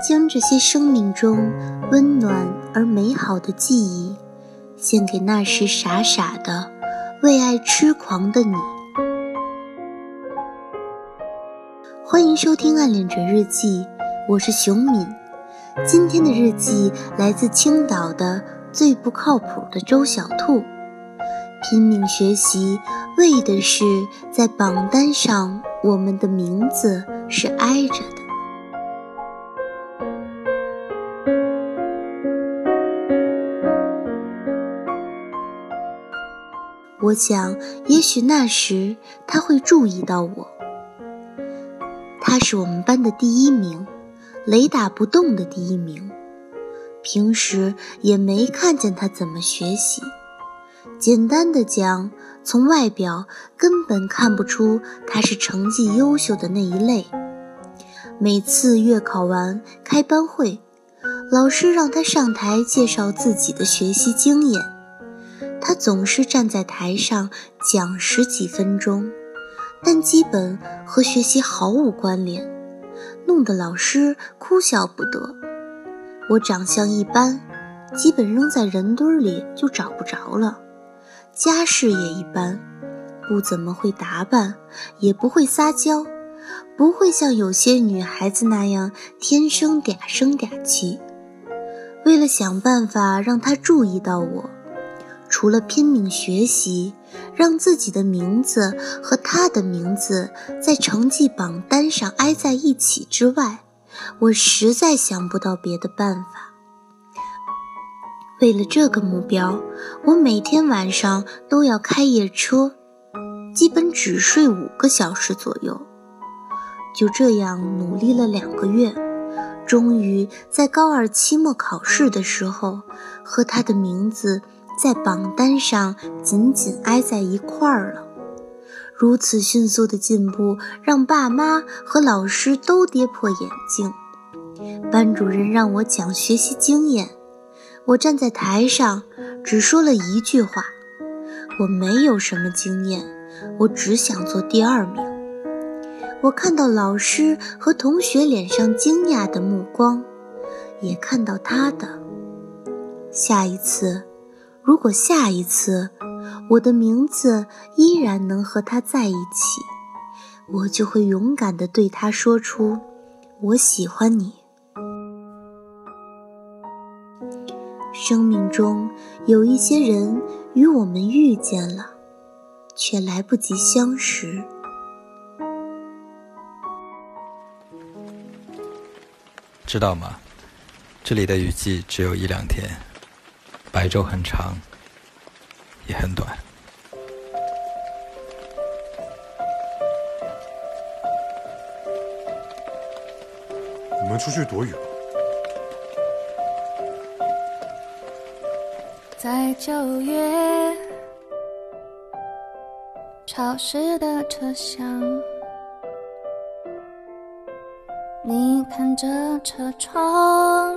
将这些生命中温暖而美好的记忆，献给那时傻傻的、为爱痴狂的你。欢迎收听《暗恋者日记》，我是熊敏。今天的日记来自青岛的最不靠谱的周小兔。拼命学习，为的是在榜单上，我们的名字是挨着的。我想，也许那时他会注意到我。他是我们班的第一名，雷打不动的第一名。平时也没看见他怎么学习。简单的讲，从外表根本看不出他是成绩优秀的那一类。每次月考完开班会，老师让他上台介绍自己的学习经验，他总是站在台上讲十几分钟，但基本和学习毫无关联，弄得老师哭笑不得。我长相一般，基本扔在人堆里就找不着了。家世也一般，不怎么会打扮，也不会撒娇，不会像有些女孩子那样天生嗲声嗲气。为了想办法让他注意到我，除了拼命学习，让自己的名字和他的名字在成绩榜单上挨在一起之外，我实在想不到别的办法。为了这个目标，我每天晚上都要开夜车，基本只睡五个小时左右。就这样努力了两个月，终于在高二期末考试的时候，和他的名字在榜单上紧紧挨在一块儿了。如此迅速的进步，让爸妈和老师都跌破眼镜。班主任让我讲学习经验。我站在台上，只说了一句话：“我没有什么经验，我只想做第二名。”我看到老师和同学脸上惊讶的目光，也看到他的。下一次，如果下一次我的名字依然能和他在一起，我就会勇敢地对他说出：“我喜欢你。”生命中有一些人与我们遇见了，却来不及相识。知道吗？这里的雨季只有一两天，白昼很长，也很短。我们出去躲雨吧。在九月，潮湿的车厢，你看着车窗，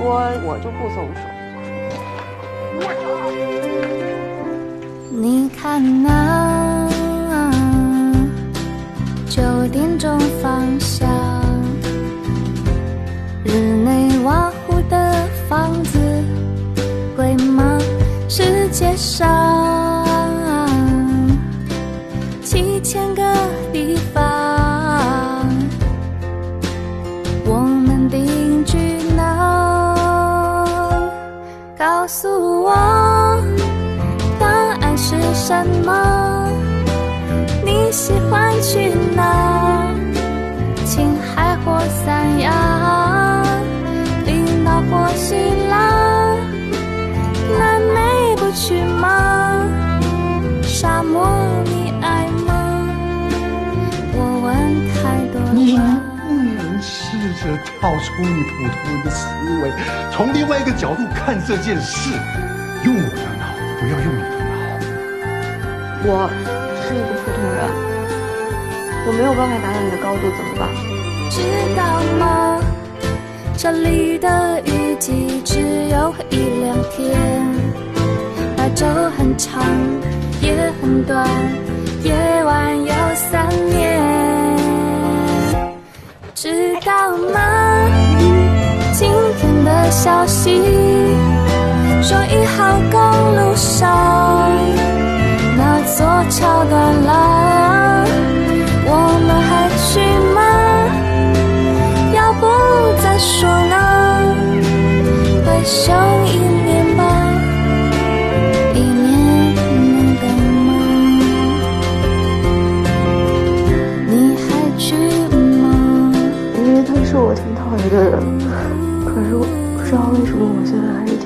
说，我就不松手。你看那九点钟方向，日喜欢去哪？青海或三亚？冰岛或希腊？南美不去吗？沙漠你爱吗？我问太多你能不能试着跳出你普通人的思维从另外一个角度看这件事用我的脑不要用你的脑。我是一个普通人，我没有办法达到你的高度，怎么办？知道吗？这里的雨季只有一两天，白昼很长，夜很短，夜晚有三年。知道吗？今天的消息说一号公路上座桥断了，我们还去吗？要不再说呢？回想一年吧，一年能干嘛？你还去吗？因为他是我挺讨厌的人，可是我不知道为什么我现在还是。